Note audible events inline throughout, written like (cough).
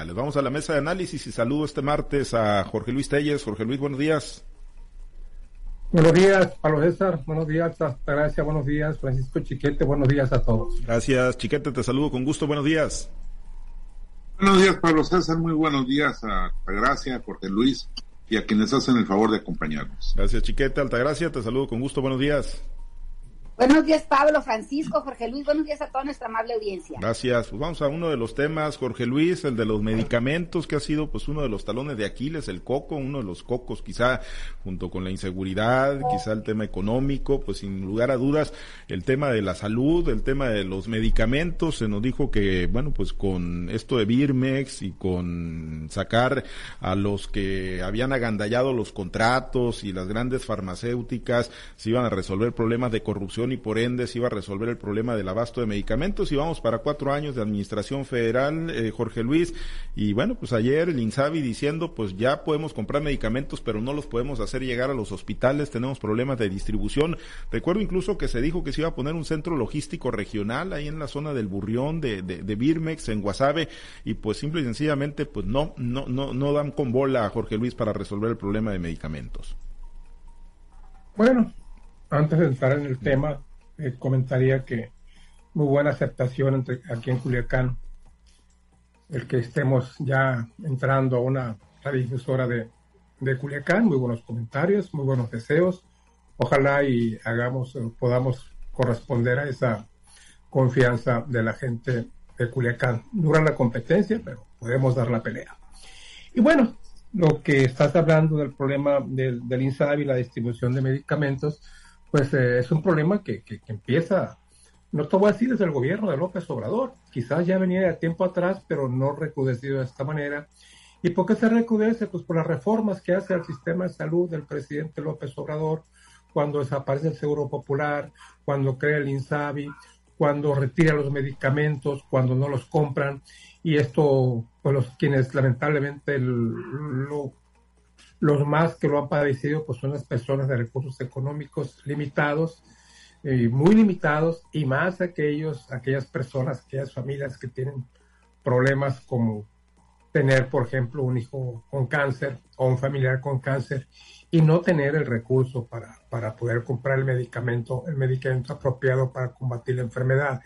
locales. Vamos a la mesa de análisis y saludo este martes a Jorge Luis Telles. Jorge Luis, buenos días. Buenos días, Pablo César. Buenos días, Gracias. Buenos días, Francisco Chiquete. Buenos días a todos. Gracias, Chiquete. Te saludo con gusto. Buenos días. Buenos días, Pablo César. Muy buenos días a Gracia, Jorge Luis y a quienes hacen el favor de acompañarnos. Gracias, Chiquete. Altagracia. Te saludo con gusto. Buenos días. Buenos días, Pablo, Francisco, Jorge Luis. Buenos días a toda nuestra amable audiencia. Gracias. Pues vamos a uno de los temas, Jorge Luis, el de los medicamentos, que ha sido pues uno de los talones de Aquiles, el coco, uno de los cocos, quizá junto con la inseguridad, quizá el tema económico, pues sin lugar a dudas, el tema de la salud, el tema de los medicamentos. Se nos dijo que, bueno, pues con esto de Birmex y con sacar a los que habían agandallado los contratos y las grandes farmacéuticas, se iban a resolver problemas de corrupción y por ende se iba a resolver el problema del abasto de medicamentos y vamos para cuatro años de administración federal, eh, Jorge Luis, y bueno, pues ayer el INSABI diciendo pues ya podemos comprar medicamentos pero no los podemos hacer llegar a los hospitales, tenemos problemas de distribución. Recuerdo incluso que se dijo que se iba a poner un centro logístico regional ahí en la zona del Burrión, de, de, Birmex, en Guasave, y pues simple y sencillamente pues no, no, no, no dan con bola a Jorge Luis para resolver el problema de medicamentos. Bueno, antes de entrar en el tema, eh, comentaría que muy buena aceptación entre, aquí en Culiacán, el que estemos ya entrando a una radiodifusora de, de Culiacán, muy buenos comentarios, muy buenos deseos. Ojalá y hagamos, eh, podamos corresponder a esa confianza de la gente de Culiacán. Dura la competencia, pero podemos dar la pelea. Y bueno, lo que estás hablando del problema del, del INSABI, la distribución de medicamentos, pues eh, es un problema que, que, empieza, no te voy a decir desde el gobierno de López Obrador, quizás ya venía de tiempo atrás, pero no recrudecido de esta manera. ¿Y por qué se recrudece? Pues por las reformas que hace al sistema de salud del presidente López Obrador, cuando desaparece el Seguro Popular, cuando crea el INSABI, cuando retira los medicamentos, cuando no los compran, y esto, pues los quienes lamentablemente lo los más que lo han padecido pues son las personas de recursos económicos limitados, eh, muy limitados, y más aquellos, aquellas personas, aquellas familias que tienen problemas como tener, por ejemplo, un hijo con cáncer o un familiar con cáncer y no tener el recurso para, para poder comprar el medicamento, el medicamento apropiado para combatir la enfermedad.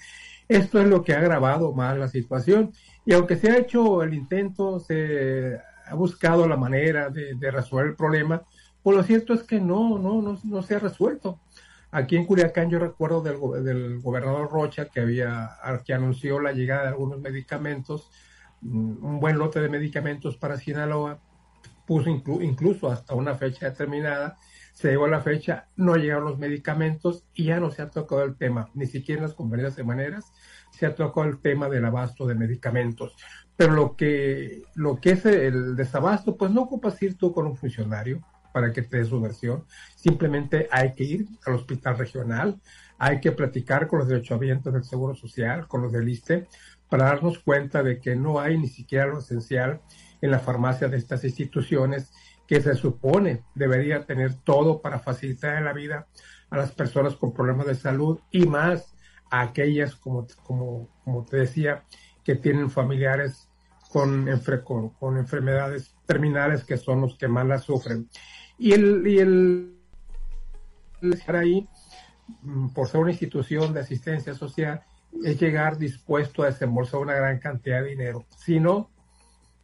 Esto es lo que ha agravado más la situación. Y aunque se ha hecho el intento, se ha buscado la manera de, resolver el problema, pues lo cierto es que no, no, no, no se ha resuelto. Aquí en Culiacán yo recuerdo del, del, gobernador Rocha que había, que anunció la llegada de algunos medicamentos, mm, un buen lote de medicamentos para Sinaloa, puso incluso hasta una fecha determinada, se llegó a la fecha, no llegaron los medicamentos y ya no se ha tocado el tema, ni siquiera en las conferencias de maneras se ha tocado el tema del abasto de medicamentos. Pero lo que, lo que es el desabasto, pues no ocupas ir tú con un funcionario para que te dé su versión. Simplemente hay que ir al hospital regional, hay que platicar con los derechohabientes del Seguro Social, con los del ISTE, para darnos cuenta de que no hay ni siquiera lo esencial en la farmacia de estas instituciones que se supone debería tener todo para facilitar la vida a las personas con problemas de salud y más a aquellas, como, como, como te decía, que tienen familiares con, con, enfermedades terminales que son los que más las sufren. Y el, y el estar ahí, mm, por ser una institución de asistencia social, es llegar dispuesto a desembolsar una gran cantidad de dinero. Si no,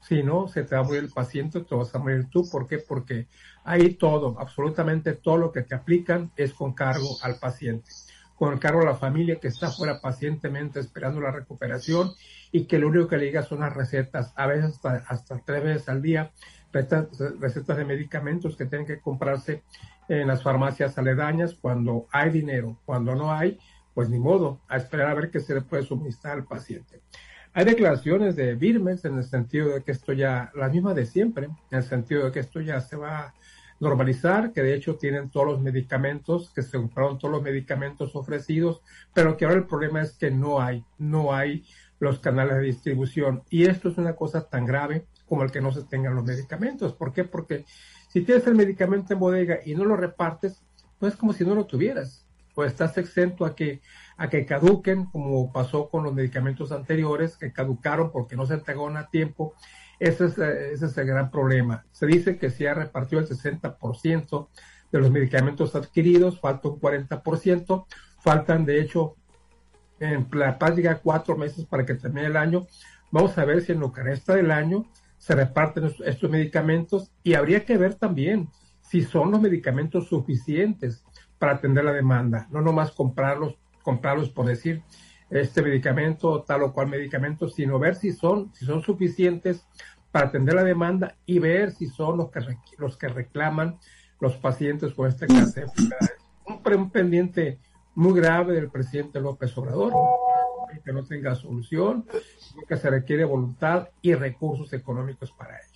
si no, se te va a morir el paciente, te vas a morir tú. ¿Por qué? Porque ahí todo, absolutamente todo lo que te aplican es con cargo al paciente con cargo a la familia que está fuera pacientemente esperando la recuperación y que lo único que le diga son las recetas, a veces hasta, tres veces al día, recetas, de medicamentos que tienen que comprarse en las farmacias aledañas cuando hay dinero, cuando no hay, pues ni modo, a esperar a ver qué se le puede suministrar al paciente. Hay declaraciones de Birmes en el sentido de que esto ya, la misma de siempre, en el sentido de que esto ya se va normalizar, que de hecho tienen todos los medicamentos, que se compraron todos los medicamentos ofrecidos, pero que ahora el problema es que no hay, no hay los canales de distribución. Y esto es una cosa tan grave como el que no se tengan los medicamentos. ¿Por qué? Porque si tienes el medicamento en bodega y no lo repartes, pues es como si no lo tuvieras. O estás exento a que, a que caduquen, como pasó con los medicamentos anteriores, que caducaron porque no se entregaron a tiempo. Ese es, eh, ese es el gran problema. Se dice que se ha repartido el 60% de los medicamentos adquiridos, falta un 40%, faltan de hecho en la práctica cuatro meses para que termine el año. Vamos a ver si en lo que resta del año se reparten estos medicamentos y habría que ver también si son los medicamentos suficientes para atender la demanda, no nomás comprarlos, comprarlos por decir este medicamento, tal o cual medicamento, sino ver si son, si son suficientes para atender la demanda y ver si son los que, los que reclaman los pacientes con esta clase de enfermedades. Un, pendiente muy grave del presidente López Obrador, que no tenga solución, que se requiere voluntad y recursos económicos para ello.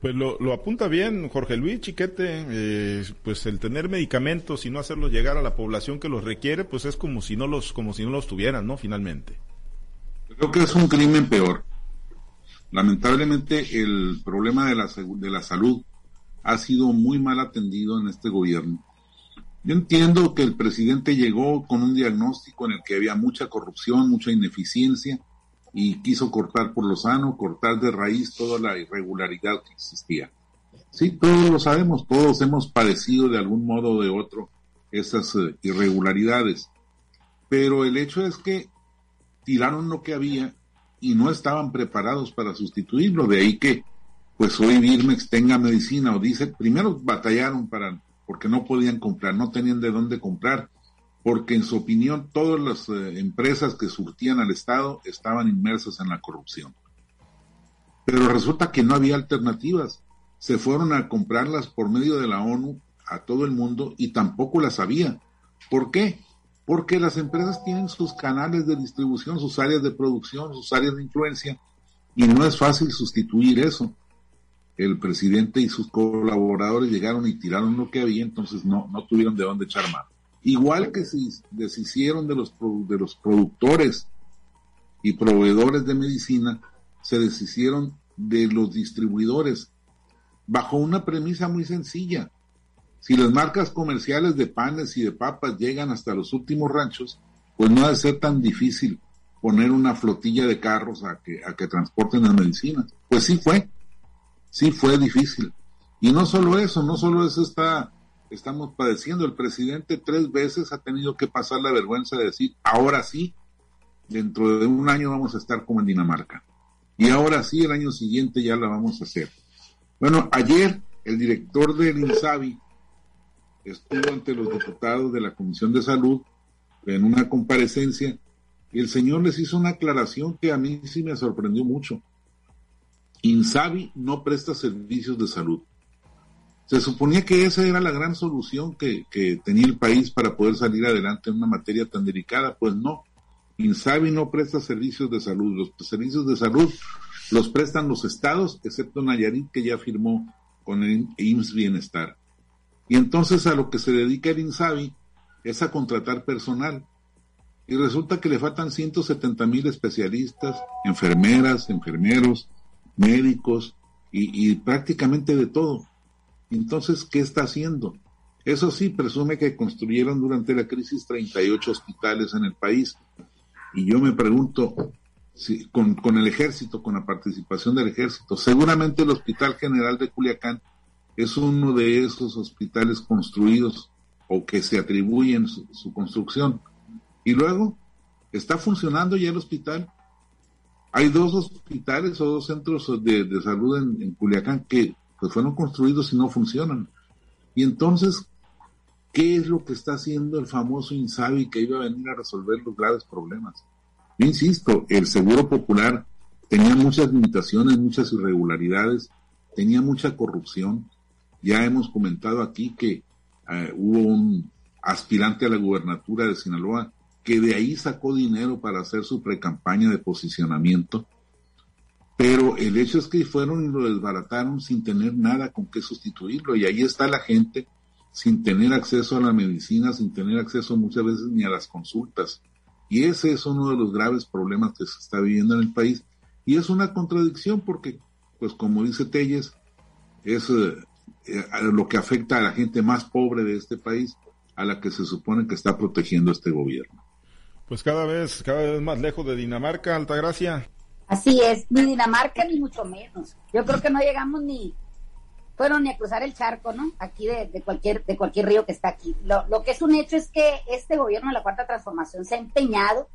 Pues lo, apunta bien Jorge Luis Chiquete, eh, pues el tener medicamentos y no hacerlos llegar a la población que los requiere, pues es como si no los, como si no los tuvieran, ¿no? Finalmente. Creo que es un crimen peor. Lamentablemente el problema de la, de la salud ha sido muy mal atendido en este gobierno. Yo entiendo que el presidente llegó con un diagnóstico en el que había mucha corrupción, mucha ineficiencia, y quiso cortar por lo sano, cortar de raíz toda la irregularidad que existía. Sí, todos lo sabemos, todos hemos padecido de algún modo o de otro esas eh, irregularidades. Pero el hecho es que tiraron lo que había y no estaban preparados para sustituirlo. De ahí que, pues hoy Birmex tenga medicina o dice, primero batallaron para, porque no podían comprar, no tenían de dónde comprar porque en su opinión todas las eh, empresas que surtían al Estado estaban inmersas en la corrupción. Pero resulta que no había alternativas. Se fueron a comprarlas por medio de la ONU a todo el mundo y tampoco las había. ¿Por qué? Porque las empresas tienen sus canales de distribución, sus áreas de producción, sus áreas de influencia y no es fácil sustituir eso. El presidente y sus colaboradores llegaron y tiraron lo que había, entonces no, no tuvieron de dónde echar mano. Igual que se deshicieron de los, de los productores y proveedores de medicina, se deshicieron de los distribuidores bajo una premisa muy sencilla. Si las marcas comerciales de panes y de papas llegan hasta los últimos ranchos, pues no debe ser tan difícil poner una flotilla de carros a que, a que transporten las medicinas. Pues sí fue, sí fue difícil. Y no solo eso, no solo eso está estamos padeciendo. El presidente tres veces ha tenido que pasar la vergüenza de decir, ahora sí, dentro de un año vamos a estar como en Dinamarca. Y ahora sí, el año siguiente ya la vamos a hacer. Bueno, ayer el director del INSABI estuvo ante los diputados de la Comisión de Salud en una comparecencia y el señor les hizo una aclaración que a mí sí me sorprendió mucho. INSABI no presta servicios de salud. Se suponía que esa era la gran solución que, tenía el país para poder salir adelante en una materia tan delicada. Pues no. Insabi no presta servicios de salud. Los servicios de salud los prestan los estados, excepto Nayarit, que ya firmó con el IMSS Bienestar. Y entonces a lo que se dedica el INSABI es a contratar personal. Y resulta que le faltan 170 mil especialistas, enfermeras, enfermeros, médicos y prácticamente de todo. Entonces, ¿qué está haciendo? Eso sí, presume que construyeron durante la crisis 38 hospitales en el país. Y yo me pregunto, si, con, el ejército, con la participación del ejército, seguramente el Hospital General de Culiacán es uno de esos hospitales construidos o que se atribuyen su, construcción. Y luego, ¿está funcionando ya el hospital? Hay dos hospitales o dos centros de, salud en Culiacán que pues fueron construidos y no funcionan. Y entonces, ¿qué es lo que está haciendo el famoso Insabi que iba a venir a resolver los graves problemas? Yo insisto, el Seguro Popular tenía muchas limitaciones, muchas irregularidades, tenía mucha corrupción. Ya hemos comentado aquí que eh, hubo un aspirante a la gubernatura de Sinaloa que de ahí sacó dinero para hacer su precampaña de posicionamiento pero el hecho es que fueron y lo desbarataron sin tener nada con qué sustituirlo. Y ahí está la gente sin tener acceso a la medicina, sin tener acceso muchas veces ni a las consultas. Y ese es uno de los graves problemas que se está viviendo en el país. Y es una contradicción porque, pues como dice Telles, es eh, eh, lo que afecta a la gente más pobre de este país, a la que se supone que está protegiendo este gobierno. Pues cada vez, cada vez más lejos de Dinamarca, Altagracia. Así es, ni Dinamarca ni mucho menos. Yo creo que no llegamos ni, bueno, ni a cruzar el charco, ¿no? Aquí de, de cualquier, de cualquier río que está aquí. Lo, lo, que es un hecho es que este gobierno de la Cuarta Transformación se ha empeñado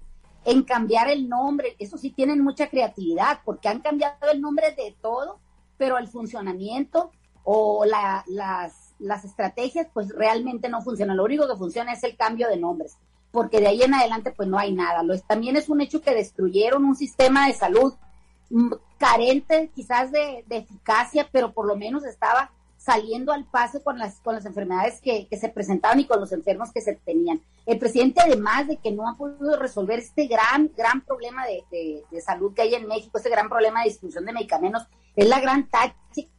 en cambiar el nombre. Eso sí tienen mucha creatividad, porque han cambiado el nombre de todo, pero el funcionamiento o la, las, las estrategias, pues realmente no funcionan. Lo único que funciona es el cambio de nombres, porque de ahí en adelante, pues no hay nada. Lo, también es un hecho que destruyeron un sistema de salud mm, carente quizás de, de, eficacia, pero por lo menos estaba saliendo al paso con las, con las enfermedades que, que, se presentaban y con los enfermos que se tenían. El presidente, además de que no ha podido resolver este gran, gran problema de, de, de salud que hay en México, este gran problema de distribución de medicamentos, es la gran táctica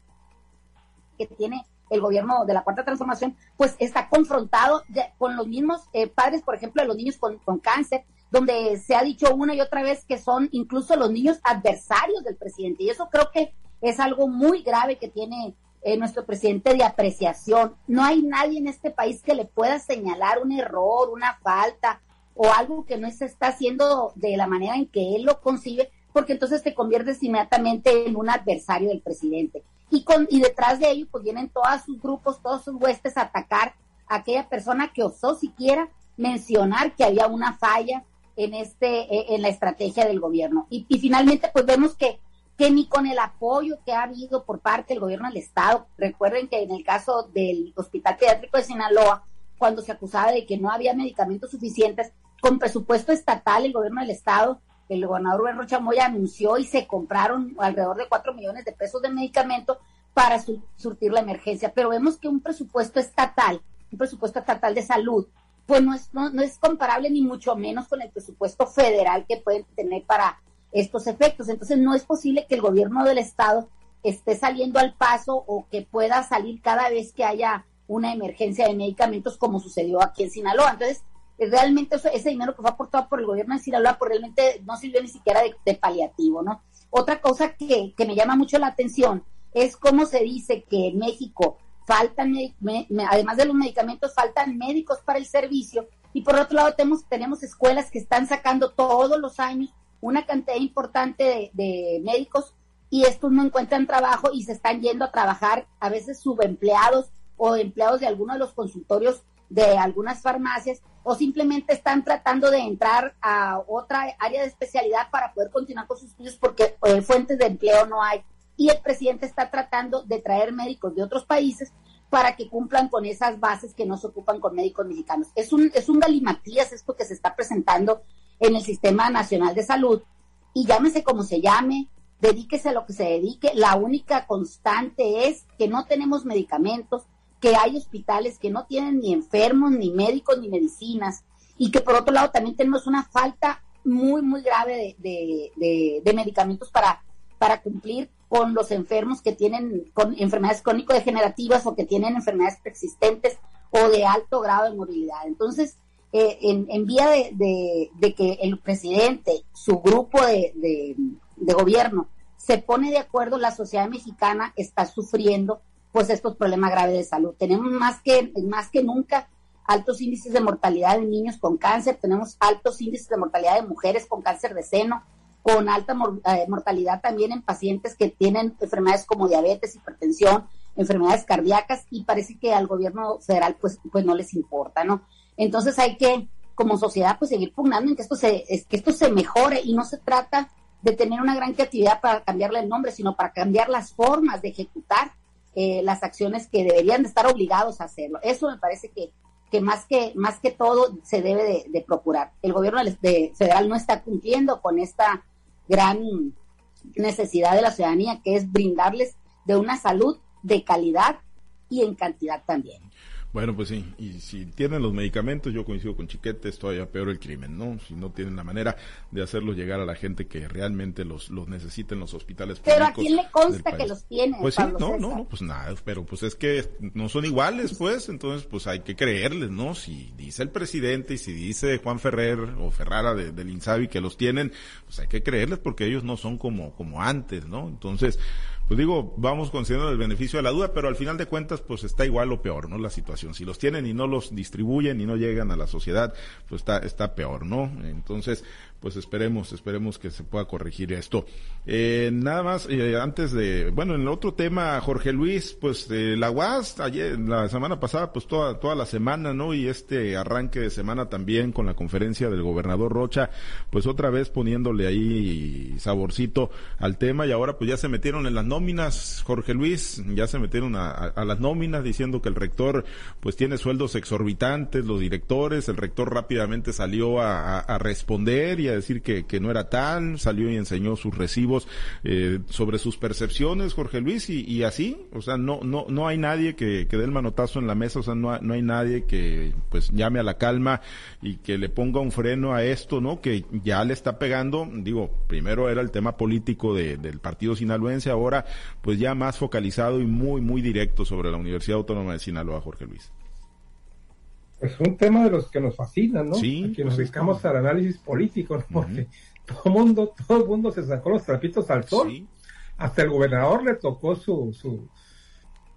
que tiene el gobierno de la Cuarta Transformación, pues está confrontado con los mismos eh, padres, por ejemplo, de los niños con, con cáncer, donde se ha dicho una y otra vez que son incluso los niños adversarios del presidente. Y eso creo que es algo muy grave que tiene eh, nuestro presidente de apreciación. No hay nadie en este país que le pueda señalar un error, una falta o algo que no se está haciendo de la manera en que él lo concibe, porque entonces te conviertes inmediatamente en un adversario del presidente. Y, con, y detrás de ello pues vienen todos sus grupos, todos sus huestes a atacar a aquella persona que osó siquiera mencionar que había una falla en este e, en la estrategia del gobierno. Y, y finalmente pues vemos que que ni con el apoyo que ha habido por parte del gobierno del Estado, recuerden que en el caso del Hospital Pediátrico de Sinaloa, cuando se acusaba de que no había medicamentos suficientes, con presupuesto estatal, el gobierno del Estado, el gobernador Rubén Rocha Moya anunció y se compraron alrededor de 4 millones de pesos de medicamentos para su, surtir la emergencia. Pero vemos que un presupuesto estatal, un presupuesto estatal de salud, pues no es, no, no es comparable ni mucho menos con el presupuesto federal que pueden tener para estos efectos. Entonces no es posible que el gobierno del estado esté saliendo al paso o que pueda salir cada vez que haya una emergencia de medicamentos como sucedió aquí en Sinaloa. Entonces, realmente ese dinero que fue aportado por el gobierno de Sinaloa pues realmente no sirvió ni siquiera de, paliativo, ¿no? Otra cosa que, que, me llama mucho la atención es cómo se dice que en México faltan, además de los medicamentos, faltan médicos para el servicio y por otro lado tenemos, tenemos escuelas que están sacando todos los años una cantidad importante de, de, médicos y estos no encuentran trabajo y se están yendo a trabajar a veces subempleados o empleados de alguno de los consultorios de algunas farmacias o simplemente están tratando de entrar a otra área de especialidad para poder continuar con sus estudios porque eh, fuentes de empleo no hay. Y el presidente está tratando de traer médicos de otros países para que cumplan con esas bases que no se ocupan con médicos mexicanos. Es un, es un galimatías esto que se está presentando en el Sistema Nacional de Salud y llámese como se llame, dedíquese a lo que se dedique, la única constante es que no tenemos medicamentos, que hay hospitales que no tienen ni enfermos, ni médicos, ni medicinas, y que por otro lado también tenemos una falta muy, muy grave de, de, medicamentos para, para cumplir con los enfermos que tienen con enfermedades crónico-degenerativas o que tienen enfermedades persistentes o de alto grado de movilidad. Entonces, eh, en, en, vía de, de, de, que el presidente, su grupo de, de, gobierno, se pone de acuerdo, la sociedad mexicana está sufriendo pues estos problemas graves de salud. Tenemos más que, más que nunca altos índices de mortalidad de niños con cáncer, tenemos altos índices de mortalidad de mujeres con cáncer de seno, con alta eh, mortalidad también en pacientes que tienen enfermedades como diabetes, hipertensión, enfermedades cardíacas y parece que al gobierno federal pues, pues no les importa, ¿no? Entonces hay que, como sociedad, pues seguir pugnando en que esto se, que esto se mejore y no se trata de tener una gran creatividad para cambiarle el nombre, sino para cambiar las formas de ejecutar eh, las acciones que deberían de estar obligados a hacerlo. Eso me parece que, que más que más que todo se debe de, procurar. El gobierno de, federal no está cumpliendo con esta gran necesidad de la ciudadanía, que es brindarles de una salud de calidad y en cantidad también. Bueno, pues sí, y si tienen los medicamentos, yo coincido con Chiquete, es todavía peor el crimen, ¿no? Si no tienen la manera de hacerlos llegar a la gente que realmente los, los necesita en los hospitales públicos. Pero a quién le consta que los tiene. Pues sí, no, no, no, pues nada, pero pues es que no son iguales, pues, entonces pues hay que creerles, ¿no? Si dice el presidente y si dice Juan Ferrer o Ferrara de, del Insabi que los tienen, pues hay que creerles porque ellos no son como, como antes, ¿no? Entonces, pues digo, vamos considerando el beneficio de la duda, pero al final de cuentas, pues está igual o peor, ¿no? La situación. Si los tienen y no los distribuyen y no llegan a la sociedad, pues está, está peor, ¿no? Entonces, pues esperemos, esperemos que se pueda corregir esto. Eh, nada más, eh, antes de, bueno, en el otro tema, Jorge Luis, pues eh, la UAS, ayer, la semana pasada, pues toda, toda la semana, ¿no? Y este arranque de semana también con la conferencia del gobernador Rocha, pues otra vez poniéndole ahí saborcito al tema y ahora pues ya se metieron en las nóminas, Jorge Luis, ya se metieron a, las nóminas diciendo que el rector pues tiene sueldos exorbitantes, los directores, el rector rápidamente salió a, a responder y decir que, que no era tal, salió y enseñó sus recibos eh, sobre sus percepciones, Jorge Luis, y, y, así, o sea, no, no, no hay nadie que, que dé el manotazo en la mesa, o sea, no, no hay nadie que pues llame a la calma y que le ponga un freno a esto, ¿no? Que ya le está pegando, digo, primero era el tema político de, del partido sinaloense, ahora pues ya más focalizado y muy, muy directo sobre la Universidad Autónoma de Sinaloa, Jorge Luis. Es un tema de los que nos fascinan, ¿no? Sí, que nos pues dedicamos al análisis político, ¿no? Porque todo el mundo, todo mundo se sacó los trapitos al sol. Sí. Hasta el gobernador le tocó su, su,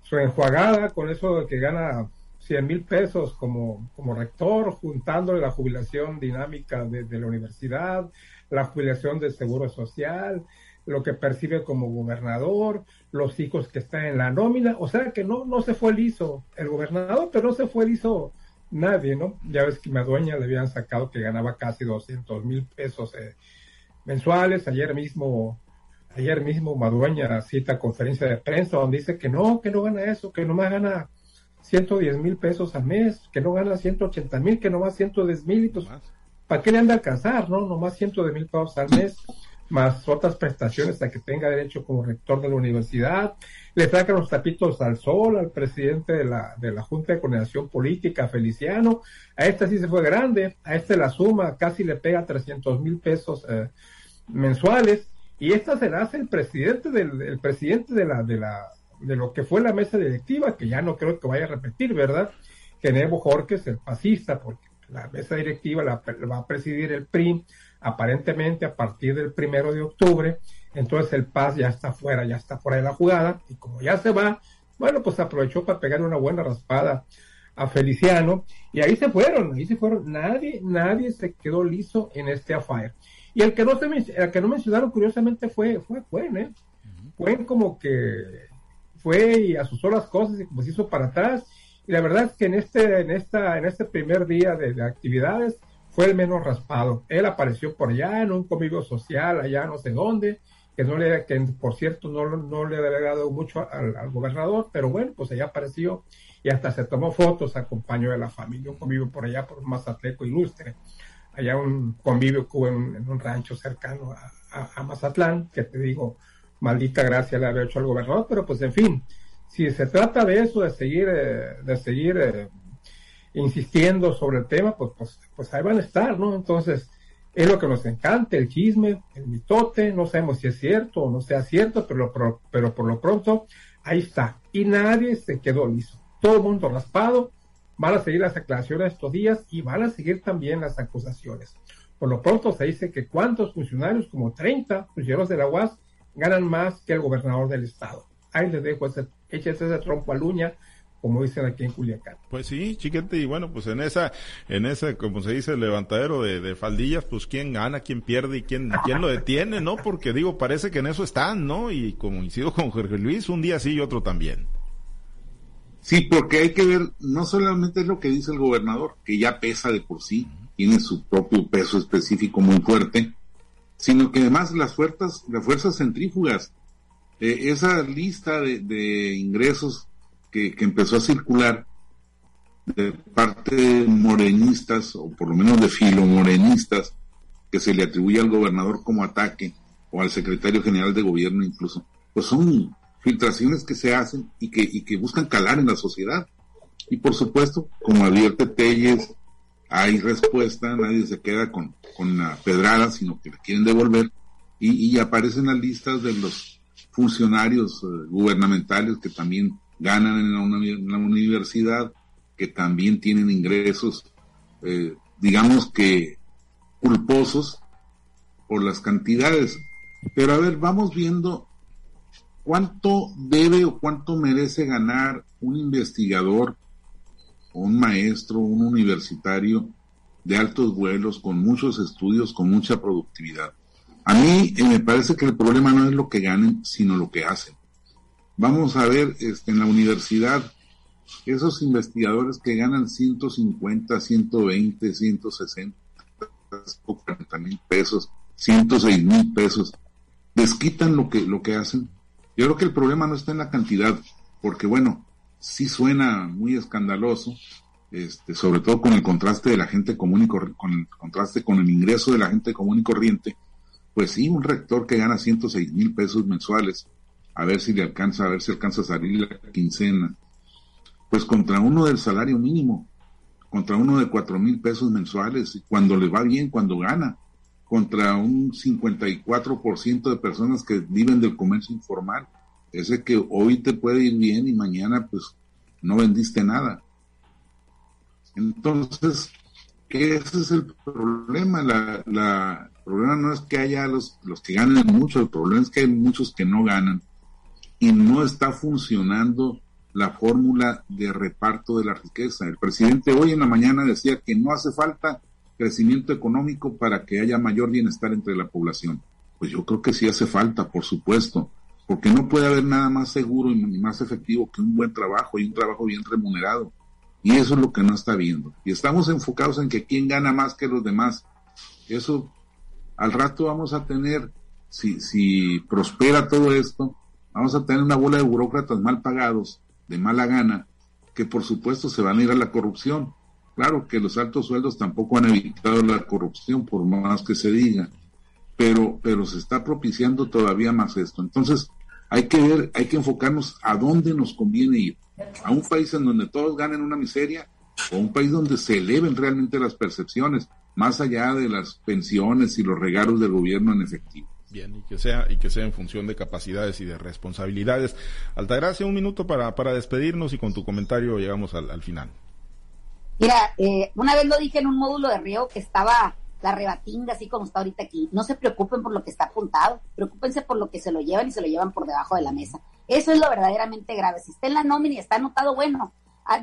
su enjuagada con eso de que gana 100 mil pesos como, como rector, juntándole la jubilación dinámica de, de la universidad, la jubilación del seguro social, lo que percibe como gobernador, los hijos que están en la nómina, o sea que no, no se fue liso el gobernador, pero no se fue liso nadie, ¿no? Ya ves que Madueña le habían sacado que ganaba casi 200 mil pesos eh, mensuales. Ayer mismo, ayer mismo Madueña cita conferencia de prensa donde dice que no, que no gana eso, que nomás gana 110 mil pesos al mes, que no gana 180 mil, que nomás 110 mil, pues, ¿para qué le han de alcanzar, no? Nomás 110 mil pesos al mes, más otras prestaciones a que tenga derecho como rector de la universidad, le sacan los tapitos al sol al presidente de la, de la Junta de Coordinación Política, Feliciano. A este sí se fue grande, a este la suma casi le pega 300 mil pesos eh, mensuales. Y esta se la hace el presidente del el presidente de la, de la, de lo que fue la mesa directiva, que ya no creo que vaya a repetir, ¿verdad? Que Nebo Jorques, el fascista, porque la mesa directiva la, la va a presidir el PRI, aparentemente a partir del primero de octubre entonces el Paz ya está fuera, ya está fuera de la jugada, y como ya se va, bueno, pues aprovechó para pegar una buena raspada a Feliciano, y ahí se fueron, ahí se fueron, nadie, nadie se quedó liso en este affair. Y el que no se el que no mencionaron curiosamente fue, fue Cuen, ¿eh? Cuen como que fue y asusó las cosas y como se hizo para atrás. Y la verdad es que en este, en esta, en este primer día de, de actividades fue el menos raspado. Él apareció por allá en un convivio social, allá no sé dónde, que no le, que por cierto no, no le había dado mucho al, gobernador, pero bueno, pues allá apareció y hasta se tomó fotos, acompañó de la familia, un convivio por allá por Mazatleco Ilustre, allá un convivio que en, un rancho cercano a, Mazatlán, que te digo, maldita gracia le había hecho al gobernador, pero pues en fin, si se trata de eso, de seguir, eh, de seguir eh, insistiendo sobre el tema, pues, pues, pues ahí van a estar, ¿no? Entonces, es lo que nos encanta, el chisme, el mitote, no sabemos si es cierto o no sea cierto, pero, pero, por lo pronto ahí está. Y nadie se quedó liso. Todo el mundo raspado, van a seguir las aclaraciones estos días y van a seguir también las acusaciones. Por lo pronto se dice que cuántos funcionarios, como 30 funcionarios de la UAS, ganan más que el gobernador del estado. Ahí les dejo ese, ese trompo a luña como dicen aquí en Culiacán. Pues sí, chiquete, y bueno, pues en esa, en ese, como se dice, levantadero de, de faldillas, pues quién gana, quién pierde y quién, quién lo detiene, ¿no? Porque digo, parece que en eso están, ¿no? Y coincido con Jorge Luis, un día sí y otro también. Sí, porque hay que ver, no solamente es lo que dice el gobernador, que ya pesa de por sí, tiene su propio peso específico muy fuerte, sino que además las fuerzas, las fuerzas centrífugas, eh, esa lista de, de ingresos que, empezó a circular de parte de morenistas, o por lo menos de filomorenistas, que se le atribuye al gobernador como ataque, o al secretario general de gobierno incluso, pues son filtraciones que se hacen y que, y que buscan calar en la sociedad. Y por supuesto, como advierte Telles, hay respuesta, nadie se queda con, con la pedrada, sino que la quieren devolver, y, y aparecen las listas de los funcionarios uh, gubernamentales que también ganan en una, la universidad, que también tienen ingresos, eh, digamos que culposos por las cantidades. Pero a ver, vamos viendo ¿cuánto debe o cuánto merece ganar un investigador un maestro, un universitario de altos vuelos, con muchos estudios, con mucha productividad? A mí eh, me parece que el problema no es lo que ganen, sino lo que hacen. Vamos a ver este, en la universidad esos investigadores que ganan 150, 120, 160, 40 mil pesos, 106 mil pesos, les quitan lo que, lo que hacen. Yo creo que el problema no está en la cantidad, porque bueno, sí suena muy escandaloso, este, sobre todo con el contraste de la gente común y con el contraste con el ingreso de la gente común y corriente, pues sí, un rector que gana 106 mil pesos mensuales, a ver si le alcanza, a ver si alcanza a salir la quincena, pues contra uno del salario mínimo, contra uno de cuatro mil pesos mensuales, cuando le va bien, cuando gana, contra un 54% de personas que viven del comercio informal. Ese que hoy te puede ir bien y mañana pues no vendiste nada. Entonces, ese es el problema. La, la, el problema no es que haya los, los que ganen mucho, el problema es que hay muchos que no ganan y no está funcionando la fórmula de reparto de la riqueza. El presidente hoy en la mañana decía que no hace falta crecimiento económico para que haya mayor bienestar entre la población. Pues yo creo que sí hace falta, por supuesto, porque no puede haber nada más seguro y más efectivo que un buen trabajo y un trabajo bien remunerado. Y eso es lo que no está viendo. Y estamos enfocados en que quién gana más que los demás. Eso al rato vamos a tener, si, si prospera todo esto, vamos a tener una bola de burócratas mal pagados, de mala gana, que por supuesto se van a ir a la corrupción. Claro que los altos sueldos tampoco han evitado la corrupción, por más que se diga, pero, pero se está propiciando todavía más esto. Entonces, hay que ver, hay que enfocarnos a dónde nos conviene ir. A un país en donde todos ganen una miseria o un país donde se eleven realmente las percepciones, más allá de las pensiones y los regalos del gobierno en efectivo. Bien, y que sea, y que sea en función de capacidades y de responsabilidades. Altagracia, un minuto para, para despedirnos y con tu comentario llegamos al, final. Mira, eh, una vez lo dije en un módulo de Río que estaba la rebatinga, así como está ahorita aquí. No se preocupen por lo que está apuntado, preocúpense por lo que se lo llevan y se lo llevan por debajo de la mesa. Eso es lo verdaderamente grave. Si está en la nómina y está anotado, bueno,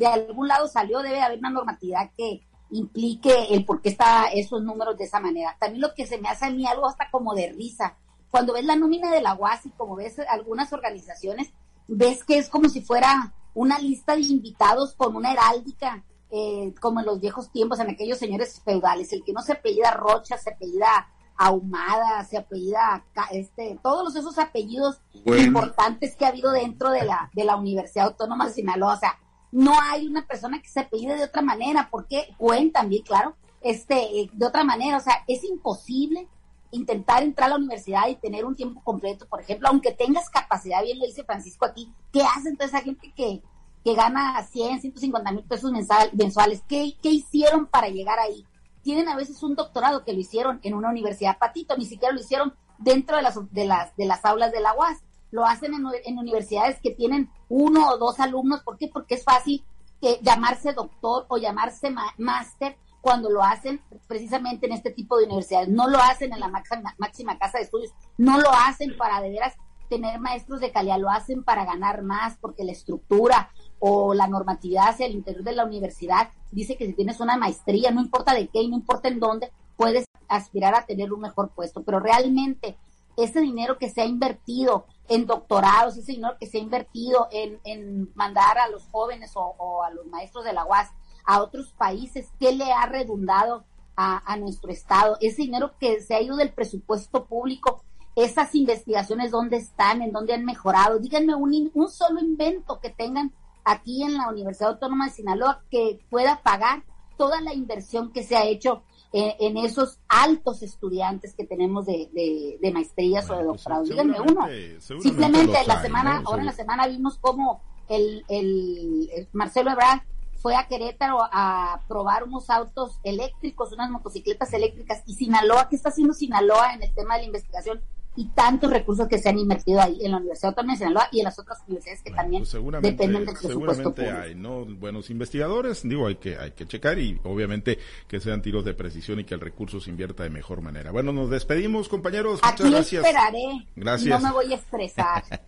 de algún lado salió, debe haber una normatividad que, implique el por qué está esos números de esa manera. También lo que se me hace a mí algo hasta como de risa. Cuando ves la nómina de la UAS y como ves algunas organizaciones, ves que es como si fuera una lista de invitados con una heráldica, eh, como en los viejos tiempos, en aquellos señores feudales. El que no se apellida Rocha, se apellida Ahumada, se apellida, este, todos esos apellidos importantes que ha habido dentro de la, de la Universidad Autónoma de Sinaloa. O sea, no hay una persona que se apellide de otra manera, porque pueden también, claro, este, eh, de otra manera, o sea, es imposible intentar entrar a la universidad y tener un tiempo completo, por ejemplo, aunque tengas capacidad, bien lo dice Francisco aquí, ¿qué hace entonces esa gente que, que gana 100, 150 mil pesos mensuales? ¿Qué, ¿Qué hicieron para llegar ahí? Tienen a veces un doctorado que lo hicieron en una universidad patito, ni siquiera lo hicieron dentro de las, de las, de las aulas de la UAS lo hacen en, universidades que tienen uno o dos alumnos. ¿Por qué? Porque es fácil que llamarse doctor o llamarse máster cuando lo hacen precisamente en este tipo de universidades. No lo hacen en la máxima, máxima casa de estudios, no lo hacen para de veras tener maestros de calidad, lo hacen para ganar más porque la estructura o la normatividad hacia el interior de la universidad dice que si tienes una maestría, no importa de qué y no importa en dónde, puedes aspirar a tener un mejor puesto, pero realmente ese dinero que se ha invertido en doctorados, ese dinero que se ha invertido en, mandar a los jóvenes o, a los maestros de la UAS a otros países, ¿qué le ha redundado a, nuestro Estado? Ese dinero que se ha ido del presupuesto público, esas investigaciones, ¿dónde están? ¿En dónde han mejorado? Díganme un, un solo invento que tengan aquí en la Universidad Autónoma de Sinaloa que pueda pagar toda la inversión que se ha hecho en, esos altos estudiantes que tenemos de, de, maestrías o de pues, doctorado. Díganme uno. Simplemente la semana, ahora en la semana vimos cómo el, el, Marcelo Ebrard fue a Querétaro a probar unos autos eléctricos, unas motocicletas eléctricas. Y Sinaloa, ¿qué está haciendo Sinaloa en el tema de la investigación? Y tantos recursos que se han invertido ahí en la Universidad Autónoma de Sinaloa y en las otras universidades que también pues dependen del presupuesto seguramente hay no buenos investigadores digo hay que hay que checar y obviamente que sean tiros de precisión y que el recurso se invierta de mejor manera. Bueno nos despedimos compañeros. Aquí muchas gracias. esperaré. Gracias. No me voy a estresar. (laughs)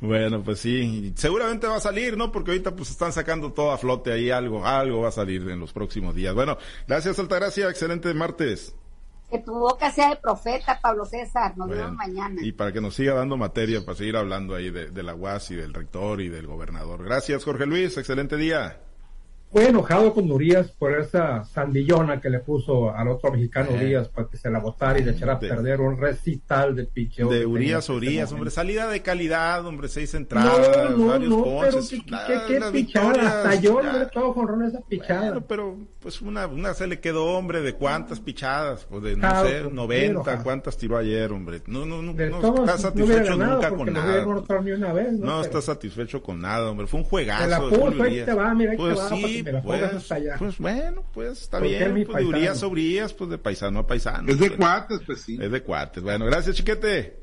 Bueno pues sí seguramente va a salir no porque ahorita pues están sacando todo a flote ahí algo algo va a salir en los próximos días. Bueno gracias Altagracia. Excelente martes que tu boca sea de profeta, Pablo César. Nos vemos mañana. Y para que nos siga dando materia, para seguir hablando ahí de, de la UAS y del rector y del gobernador. Gracias, Jorge Luis. Excelente día fue enojado con Urias por esa sandillona que le puso al otro mexicano eh. Urias para que se la votara y le echara a perder un recital de picheo. De Urias Urias, hombre, salida de calidad, hombre, seis entradas, no, varios no, ponches. Pero qué, qué, pichada, hasta yo le todo con esa pichada. Bueno, pero pues una, una se le quedó, hombre, de cuántas pichadas, pues de no sé, 90, cuántas tiró ayer, hombre. No, no, no, no está satisfecho nunca con nada. Vez, no, está satisfecho con nada, hombre, fue un juegazo. Te la puso, ahí te va, mira, ahí pues te va, sí, pues, pues, bueno, pues está bien, pues de Urias a Urias, pues de paisano a paisano. Es de cuates, pues sí. Es de cuates. Bueno, gracias, chiquete.